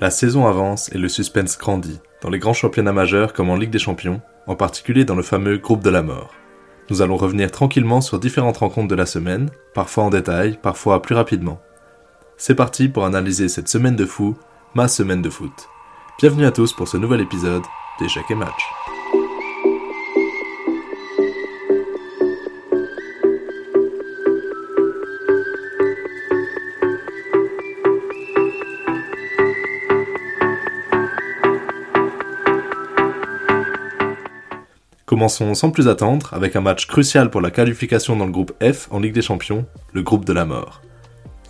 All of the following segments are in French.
La saison avance et le suspense grandit, dans les grands championnats majeurs comme en Ligue des Champions, en particulier dans le fameux groupe de la mort. Nous allons revenir tranquillement sur différentes rencontres de la semaine, parfois en détail, parfois plus rapidement. C'est parti pour analyser cette semaine de fou, ma semaine de foot. Bienvenue à tous pour ce nouvel épisode d'Échecs et Match. Commençons sans plus attendre avec un match crucial pour la qualification dans le groupe F en Ligue des Champions, le groupe de la mort.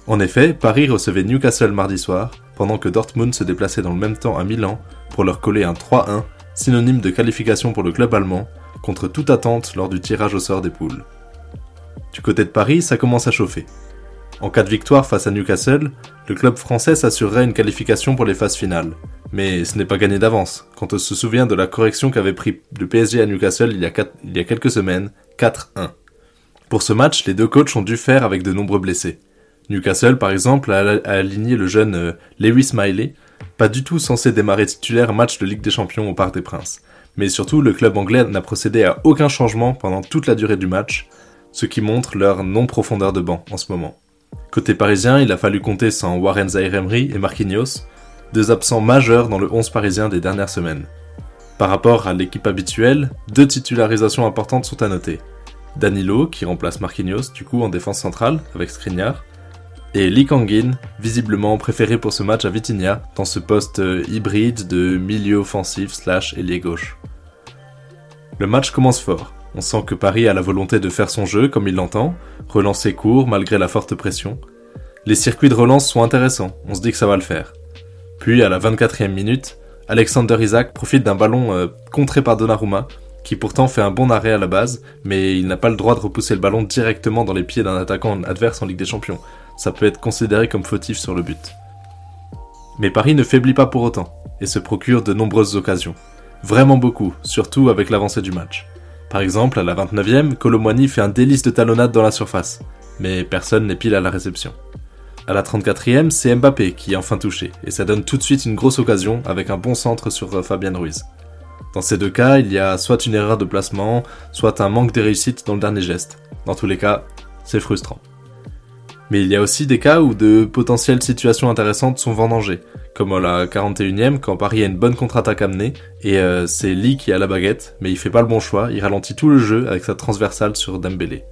En effet, Paris recevait Newcastle mardi soir, pendant que Dortmund se déplaçait dans le même temps à Milan pour leur coller un 3-1, synonyme de qualification pour le club allemand, contre toute attente lors du tirage au sort des poules. Du côté de Paris, ça commence à chauffer. En cas de victoire face à Newcastle, le club français s'assurerait une qualification pour les phases finales, mais ce n'est pas gagné d'avance, quand on se souvient de la correction qu'avait pris le PSG à Newcastle il y a, quelques semaines, 4-1. Pour ce match, les deux coachs ont dû faire avec de nombreux blessés. Newcastle, par exemple, a, aligné le jeune euh, Lewis Miley, pas du tout censé démarrer titulaire match de Ligue des Champions au Parc des Princes. Mais surtout, le club anglais n'a procédé à aucun changement pendant toute la durée du match, ce qui montre leur non-profondeur de banc en ce moment. Côté parisien, il a fallu compter sans Warren Zaire-Emery et Marquinhos, deux absents majeurs dans le 11 parisien des dernières semaines. Par rapport à l'équipe habituelle, deux titularisations importantes sont à noter. Danilo, qui remplace Marquinhos, du coup en défense centrale, avec Skriniar, et Lee Kangin, visiblement préféré pour ce match à Vitinha, dans ce poste euh, hybride de milieu offensif slash ailier gauche. Le match commence fort. On sent que Paris a la volonté de faire son jeu comme il l'entend, relancer court malgré la forte pression. Les circuits de relance sont intéressants, on se dit que ça va le faire. Puis, à la 24e minute, Alexander Isaac profite d'un ballon euh, contré par Donnarumma, qui pourtant fait un bon arrêt à la base, mais il n'a pas le droit de repousser le ballon directement dans les pieds d'un attaquant adverse en Ligue des Champions. Ça peut être considéré comme fautif sur le but. Mais Paris ne faiblit pas pour autant, et se procure de nombreuses occasions. Vraiment beaucoup, surtout avec l'avancée du match. Par exemple, à la 29e, Colomwani fait un délice de talonnade dans la surface, mais personne n'est pile à la réception. À la 34e, c'est Mbappé qui est enfin touché, et ça donne tout de suite une grosse occasion avec un bon centre sur euh, Fabien Ruiz. Dans ces deux cas, il y a soit une erreur de placement, soit un manque de réussite dans le dernier geste. Dans tous les cas, c'est frustrant. Mais il y a aussi des cas où de potentielles situations intéressantes sont vendangées, comme à la 41e quand Paris a une bonne contre-attaque amenée, et euh, c'est Lee qui a la baguette, mais il fait pas le bon choix, il ralentit tout le jeu avec sa transversale sur Dembélé.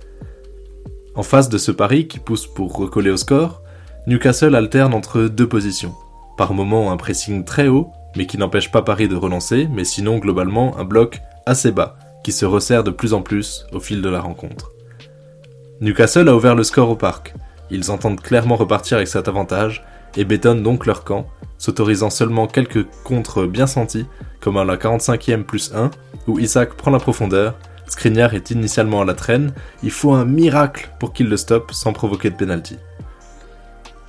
En face de ce Paris qui pousse pour recoller au score, Newcastle alterne entre deux positions. Par moments un pressing très haut, mais qui n'empêche pas Paris de relancer, mais sinon globalement un bloc assez bas, qui se resserre de plus en plus au fil de la rencontre. Newcastle a ouvert le score au parc. Ils entendent clairement repartir avec cet avantage et bétonnent donc leur camp, s'autorisant seulement quelques contres bien sentis, comme à la 45e plus 1, où Isaac prend la profondeur, Skriniar est initialement à la traîne, il faut un miracle pour qu'il le stoppe sans provoquer de penalty.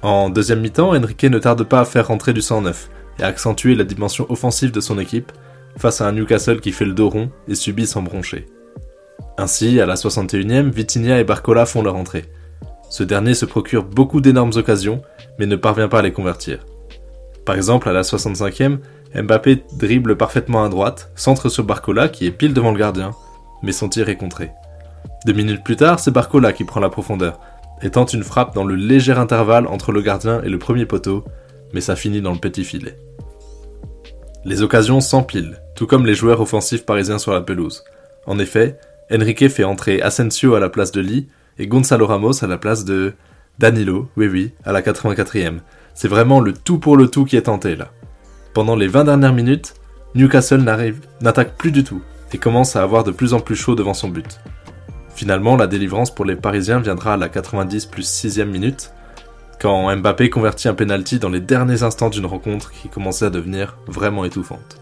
En deuxième mi-temps, Enrique ne tarde pas à faire rentrer du 109 et à accentuer la dimension offensive de son équipe face à un Newcastle qui fait le dos rond et subit sans broncher. Ainsi, à la 61e, Vitinha et Barcola font leur entrée. Ce dernier se procure beaucoup d'énormes occasions, mais ne parvient pas à les convertir. Par exemple, à la 65e, Mbappé dribble parfaitement à droite, centre sur Barcola qui est pile devant le gardien, mais son tir est contré. Deux minutes plus tard, c'est Barcola qui prend la profondeur, et tente une frappe dans le léger intervalle entre le gardien et le premier poteau, mais ça finit dans le petit filet. Les occasions s'empilent, tout comme les joueurs offensifs parisiens sur la pelouse. En effet, Enrique fait entrer Asensio à la place de Lee et Gonzalo Ramos à la place de Danilo, oui oui, à la 84e. C'est vraiment le tout pour le tout qui est tenté là. Pendant les 20 dernières minutes, Newcastle n'attaque plus du tout et commence à avoir de plus en plus chaud devant son but. Finalement, la délivrance pour les Parisiens viendra à la 90 plus 6ème minute, quand Mbappé convertit un penalty dans les derniers instants d'une rencontre qui commençait à devenir vraiment étouffante.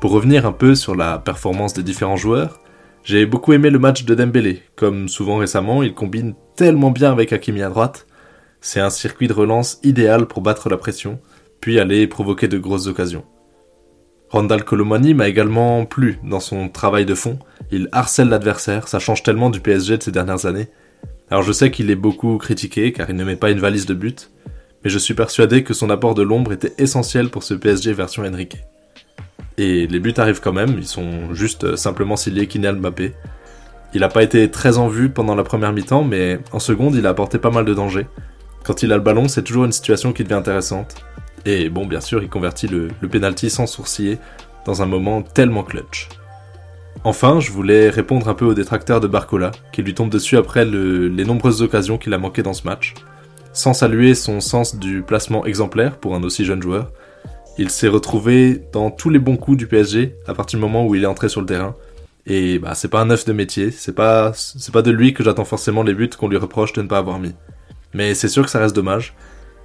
Pour revenir un peu sur la performance des différents joueurs, j'ai beaucoup aimé le match de Dembélé. Comme souvent récemment, il combine tellement bien avec Hakimi à droite. C'est un circuit de relance idéal pour battre la pression, puis aller provoquer de grosses occasions. Randall Colomani m'a également plu dans son travail de fond. Il harcèle l'adversaire, ça change tellement du PSG de ces dernières années. Alors je sais qu'il est beaucoup critiqué car il ne met pas une valise de but, mais je suis persuadé que son apport de l'ombre était essentiel pour ce PSG version Enrique. Et les buts arrivent quand même, ils sont juste simplement signés Kylian Mbappé. Il n'a pas été très en vue pendant la première mi-temps, mais en seconde, il a apporté pas mal de danger. Quand il a le ballon, c'est toujours une situation qui devient intéressante. Et bon, bien sûr, il convertit le, le penalty sans sourciller dans un moment tellement clutch. Enfin, je voulais répondre un peu aux détracteurs de Barcola, qui lui tombent dessus après les nombreuses occasions qu'il a manquées dans ce match. Sans saluer son sens du placement exemplaire pour un aussi jeune joueur, il s'est retrouvé dans tous les bons coups du PSG à partir du moment où il est entré sur le terrain. Et bah, c'est pas un neuf de métier, c'est pas, c'est pas de lui que j'attends forcément les buts qu'on lui reproche de ne pas avoir mis. Mais c'est sûr que ça reste dommage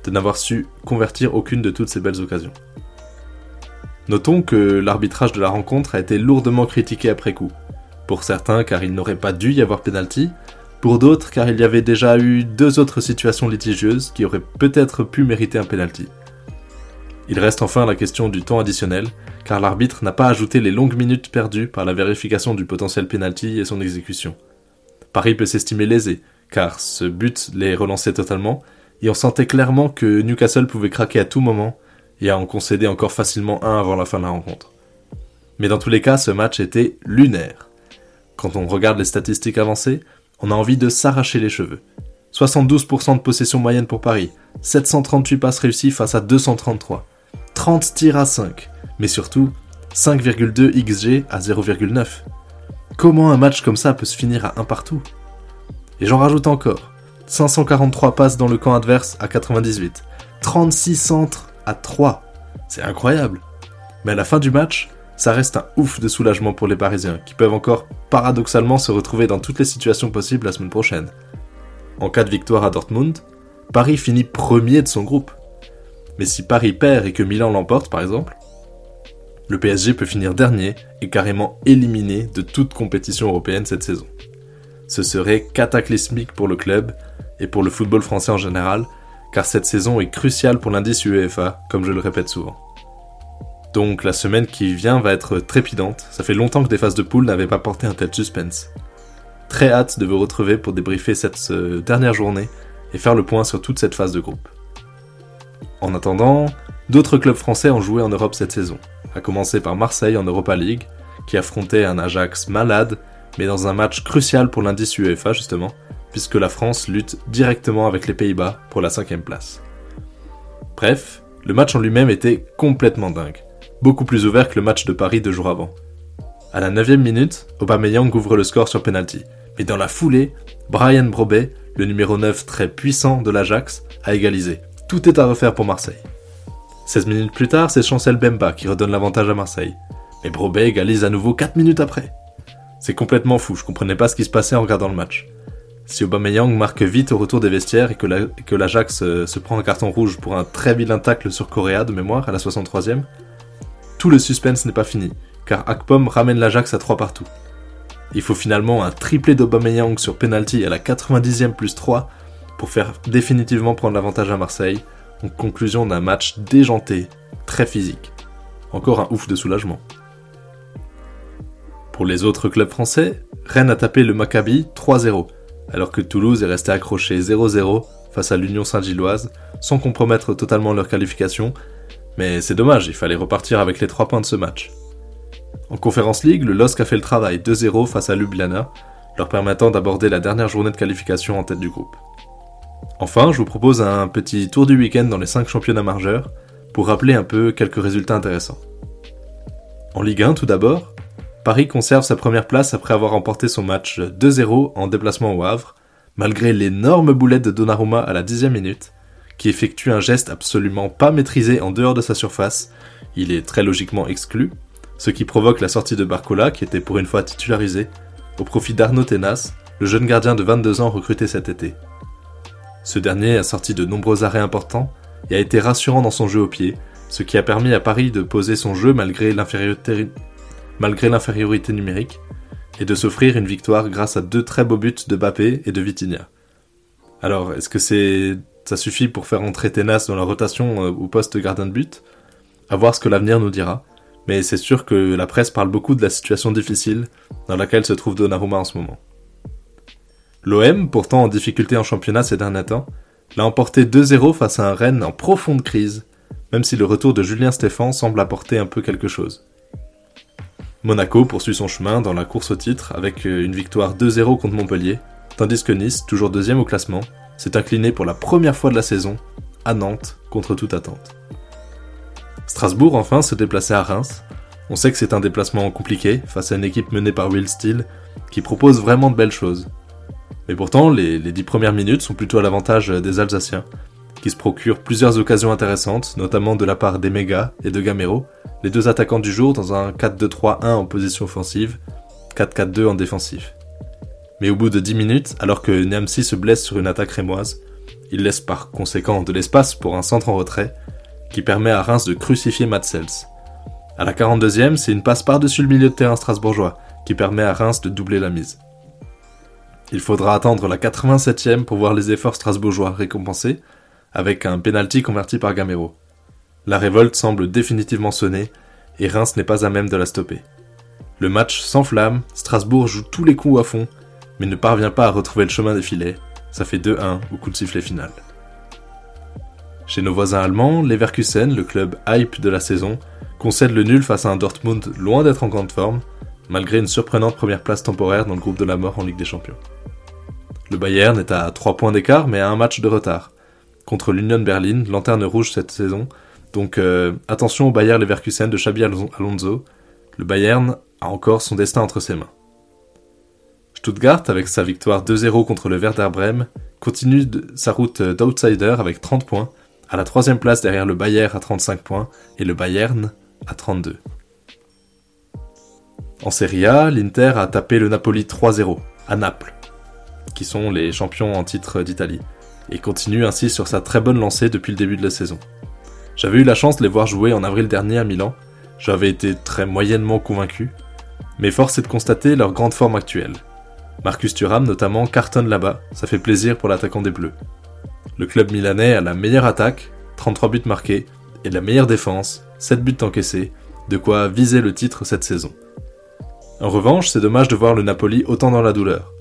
de n'avoir su convertir aucune de toutes ces belles occasions. Notons que l'arbitrage de la rencontre a été lourdement critiqué après coup. Pour certains car il n'aurait pas dû y avoir pénalty, pour d'autres car il y avait déjà eu deux autres situations litigieuses qui auraient peut-être pu mériter un penalty. Il reste enfin la question du temps additionnel, car l'arbitre n'a pas ajouté les longues minutes perdues par la vérification du potentiel penalty et son exécution. Paris peut s'estimer lésé, car ce but les relançait totalement, et on sentait clairement que Newcastle pouvait craquer à tout moment et à en concéder encore facilement un avant la fin de la rencontre. Mais dans tous les cas, ce match était lunaire. Quand on regarde les statistiques avancées, on a envie de s'arracher les cheveux. 72% de possession moyenne pour Paris, 738 passes réussies face à 233, 30 tirs à 5, mais surtout 5,2 XG à 0,9. Comment un match comme ça peut se finir à un partout? Et j'en rajoute encore. 543 passes dans le camp adverse à 98, 36 centres à 3. C'est incroyable. Mais à la fin du match, ça reste un ouf de soulagement pour les Parisiens, qui peuvent encore paradoxalement se retrouver dans toutes les situations possibles la semaine prochaine. En cas de victoire à Dortmund, Paris finit premier de son groupe. Mais si Paris perd et que Milan l'emporte, par exemple, le PSG peut finir dernier et carrément éliminé de toute compétition européenne cette saison. Ce serait cataclysmique pour le club et pour le football français en général, car cette saison est cruciale pour l'indice UEFA, comme je le répète souvent. Donc la semaine qui vient va être trépidante, ça fait longtemps que des phases de poule n'avaient pas porté un tel suspense. Très hâte de vous retrouver pour débriefer cette euh, dernière journée et faire le point sur toute cette phase de groupe. En attendant, d'autres clubs français ont joué en Europe cette saison, à commencer par Marseille en Europa League, qui affrontait un Ajax malade, mais dans un match crucial pour l'indice UEFA justement, puisque la France lutte directement avec les Pays-Bas pour la cinquième place. Bref, le match en lui-même était complètement dingue, beaucoup plus ouvert que le match de Paris deux jours avant. À la 9 minute, Aubameyang ouvre le score sur penalty, mais dans la foulée, Brian Brobet, le numéro 9 très puissant de l'Ajax, a égalisé. Tout est à refaire pour Marseille. 16 minutes plus tard, c'est Chancel Bemba qui redonne l'avantage à Marseille. Mais Brobet égalise à nouveau 4 minutes après. C'est complètement fou, je comprenais pas ce qui se passait en regardant le match. Si Aubameyang marque vite au retour des vestiaires et que l'Ajax euh, se prend un carton rouge pour un très vilain tacle sur Correa de mémoire à la 63e, tout le suspense n'est pas fini, car Akpom ramène l'Ajax à 3 partout. Il faut finalement un triplé d'Aubameyang sur penalty à la 90e plus 3 pour faire définitivement prendre l'avantage à Marseille, en conclusion d'un match déjanté, très physique. Encore un ouf de soulagement. Pour les autres clubs français, Rennes a tapé le Maccabi 3-0, alors que Toulouse est resté accroché 0-0 face à l'Union Saint-Gilloise, sans compromettre totalement leur qualification, mais c'est dommage, il fallait repartir avec les 3 points de ce match. En Conférence League, le LOSC a fait le travail 2-0 face à Ljubljana, leur permettant d'aborder la dernière journée de qualification en tête du groupe. Enfin, je vous propose un petit tour du week-end dans les 5 championnats majeurs pour rappeler un peu quelques résultats intéressants. En Ligue 1 tout d'abord, Paris conserve sa première place après avoir remporté son match 2-0 en déplacement au Havre, malgré l'énorme boulette de Donnarumma à la dixième minute, qui effectue un geste absolument pas maîtrisé en dehors de sa surface, il est très logiquement exclu, ce qui provoque la sortie de Barcola, qui était pour une fois titularisé, au profit d'Arnaud Tenas, le jeune gardien de 22 ans recruté cet été. Ce dernier a sorti de nombreux arrêts importants et a été rassurant dans son jeu au pied, ce qui a permis à Paris de poser son jeu malgré l'infériorité, numérique et de s'offrir une victoire grâce à deux très beaux buts de Bappé et de Vitinha. Alors, est-ce que ça suffit pour faire entrer Tenas dans la rotation euh, au poste gardien de but? À voir ce que l'avenir nous dira mais c'est sûr que la presse parle beaucoup de la situation difficile dans laquelle se trouve Donnarumma en ce moment. L'OM, pourtant en difficulté en championnat ces derniers temps, l'a emporté 2-0 face à un Rennes en profonde crise, même si le retour de Julien Stéphan semble apporter un peu quelque chose. Monaco poursuit son chemin dans la course au titre avec euh, une victoire 2-0 contre Montpellier, tandis que Nice, toujours deuxième au classement, s'est incliné pour la première fois de la saison à Nantes contre toute attente. Strasbourg enfin se déplaçait à Reims. On sait que c'est un déplacement compliqué face à une équipe menée par Will Steele qui propose vraiment de belles choses. Mais pourtant, les, dix premières minutes sont plutôt à l'avantage des Alsaciens, qui se procurent plusieurs occasions intéressantes, notamment de la part d'Emega et de Gamero, les deux attaquants du jour dans un 4-2-3-1 en position offensive, 4-4-2 en défensif. Mais au bout de 10 minutes, alors que Niamsi se blesse sur une attaque rémoise, il laisse par conséquent de l'espace pour un centre en retrait, qui permet à Reims de crucifier Matsels. À la 42e, c'est une passe par-dessus le milieu de terrain strasbourgeois, qui permet à Reims de doubler la mise. Il faudra attendre la 87e pour voir les efforts strasbourgeois récompensés, avec un penalty converti par Gamero. La révolte semble définitivement sonner, et Reims n'est pas à même de la stopper. Le match s'enflamme, Strasbourg joue tous les coups à fond, mais ne parvient pas à retrouver le chemin des filets. Ça fait 2-1 au coup de sifflet final. Chez nos voisins allemands, Leverkusen, le club hype de la saison, concède le nul face à un Dortmund loin d'être en grande forme, malgré une surprenante première place temporaire dans le groupe de la mort en Ligue des Champions. Le Bayern est à 3 points d'écart mais à un match de retard, contre l'Union Berlin, lanterne rouge cette saison. Donc euh, attention au Bayern Leverkusen de Xabi Alonso. Le Bayern a encore son destin entre ses mains. Stuttgart, avec sa victoire 2-0 contre le Werder Bremen, continue sa route d'outsider avec 30 points, à la troisième place derrière le Bayern à 35 points et le Bayern à 32. En Serie A, l'Inter a tapé le Napoli 3-0 à Naples, qui sont les champions en titre d'Italie et continue ainsi sur sa très bonne lancée depuis le début de la saison. J'avais eu la chance de les voir jouer en avril dernier à Milan, j'avais été très moyennement convaincu, mais force est de constater leur grande forme actuelle. Marcus Thuram notamment cartonne là-bas, ça fait plaisir pour l'attaquant des Bleus. Le club milanais a la meilleure attaque, 33 buts marqués, et la meilleure défense, 7 buts encaissés, de quoi viser le titre cette saison. En revanche, c'est dommage de voir le Napoli autant dans la douleur.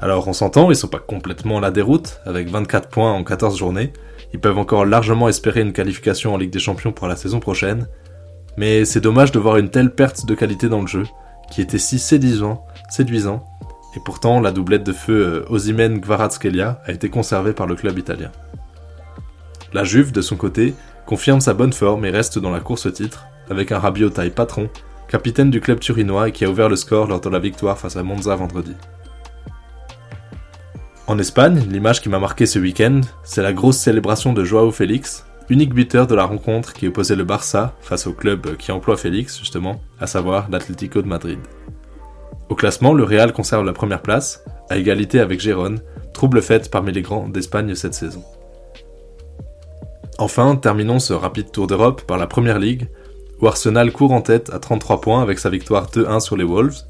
Alors on s'entend, ils sont pas complètement à la déroute, avec 24 points en 14 journées, ils peuvent encore largement espérer une qualification en Ligue des Champions pour la saison prochaine, mais c'est dommage de voir une telle perte de qualité dans le jeu, qui était si séduisant, séduisant, et pourtant la doublette de feu euh, Osimen Gvaratskelia a été conservée par le club italien. La Juve, de son côté, confirme sa bonne forme et reste dans la course au titre, avec un Rabiot taille patron, capitaine du club turinois et qui a ouvert le score lors de la victoire face à Monza vendredi. En Espagne, l'image qui m'a marqué ce week-end, c'est la grosse célébration de Joao Félix, unique buteur de la rencontre qui opposait le Barça face au club qui emploie Félix, justement, à savoir l'Atlético de Madrid. Au classement, le Real conserve la première place, à égalité avec Gérone, trouble fête parmi les grands d'Espagne cette saison. Enfin, terminons ce rapide tour d'Europe par la Première Ligue, Arsenal court en tête à 33 points avec sa victoire 2-1 sur les Wolves,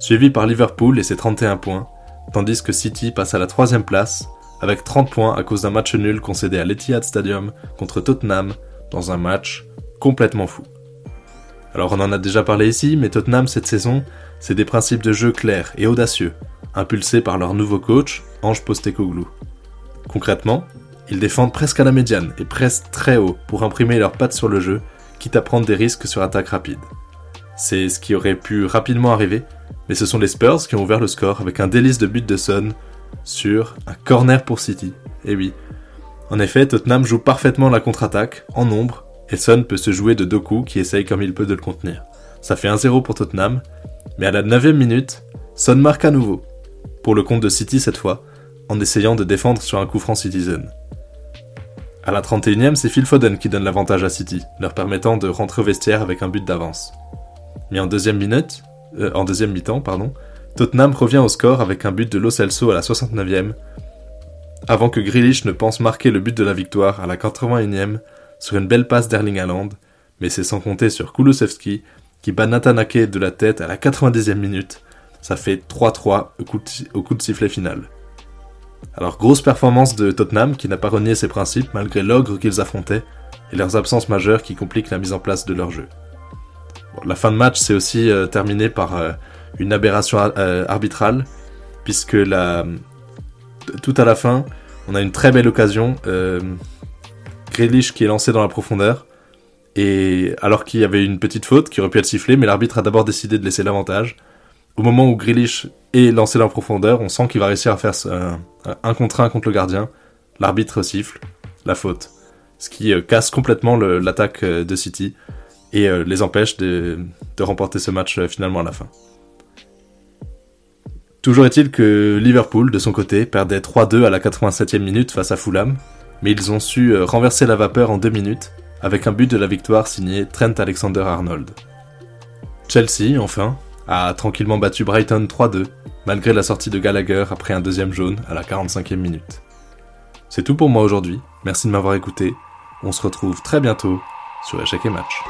suivi par Liverpool et ses 31 points, tandis que City passe à la troisième place avec 30 points à cause d'un match nul concédé à l'Etihad Stadium contre Tottenham dans un match complètement fou. Alors on en a déjà parlé ici, mais Tottenham cette saison, c'est des principes de jeu clairs et audacieux, impulsés par leur nouveau coach, Ange Postecoglou. Concrètement, ils défendent presque à la médiane et pressent très haut pour imprimer leurs pattes sur le jeu, quitte à prendre des risques sur attaque rapide. C'est ce qui aurait pu rapidement arriver mais ce sont les Spurs qui ont ouvert le score avec un délice de but de Son sur un corner pour City. Et eh oui. En effet, Tottenham joue parfaitement la contre-attaque, en nombre, et Son peut se jouer de Doku qui essaye comme il peut de le contenir. Ça fait 1-0 pour Tottenham, mais à la 9 minute, Son marque à nouveau, pour le compte de City cette fois, en essayant de défendre sur un coup franc Citizen. À la 31e, c'est Phil Foden qui donne l'avantage à City, leur permettant de rentrer au vestiaire avec un but d'avance. Mais en deuxième minute, euh, mi-temps, Tottenham revient au score avec un but de Lo Celso à la 69e, avant que Grealish ne pense marquer le but de la victoire à la 81e sur une belle passe d'Erling Haaland, mais c'est sans compter sur Kulusevski qui bat Natanake de la tête à la 90e minute. Ça fait 3-3 au coup de sifflet final. Alors grosse performance de Tottenham qui n'a pas renié ses principes malgré l'ogre qu'ils affrontaient et leurs absences majeures qui compliquent la mise en place de leur jeu la fin de match s'est aussi euh, terminée par euh, une aberration euh, arbitrale, puisque tout à la fin, On a une très belle occasion. Grealish qui est lancé dans la profondeur. Et alors qu'il y avait une petite faute qui aurait pu être sifflée, mais l'arbitre a d'abord décidé de laisser l'avantage. Au moment où Grealish est lancé dans la profondeur, on sent qu'il va réussir à faire un contre un contre le gardien. L'arbitre siffle la faute. Ce qui euh, casse complètement l'attaque euh, de City et euh, les empêche de, de remporter ce match finalement à la fin. Toujours est-il que Liverpool, de son côté, perdait 3-2 à la 87e minute face à Fulham, mais ils ont su renverser la vapeur en deux minutes avec un but de la victoire signé Trent Alexander-Arnold. Chelsea, enfin, a tranquillement battu Brighton 3-2, malgré la sortie de Gallagher après un deuxième jaune à la 45e minute. C'est tout pour moi aujourd'hui, merci de m'avoir écouté, on se retrouve très bientôt sur Échec et Match.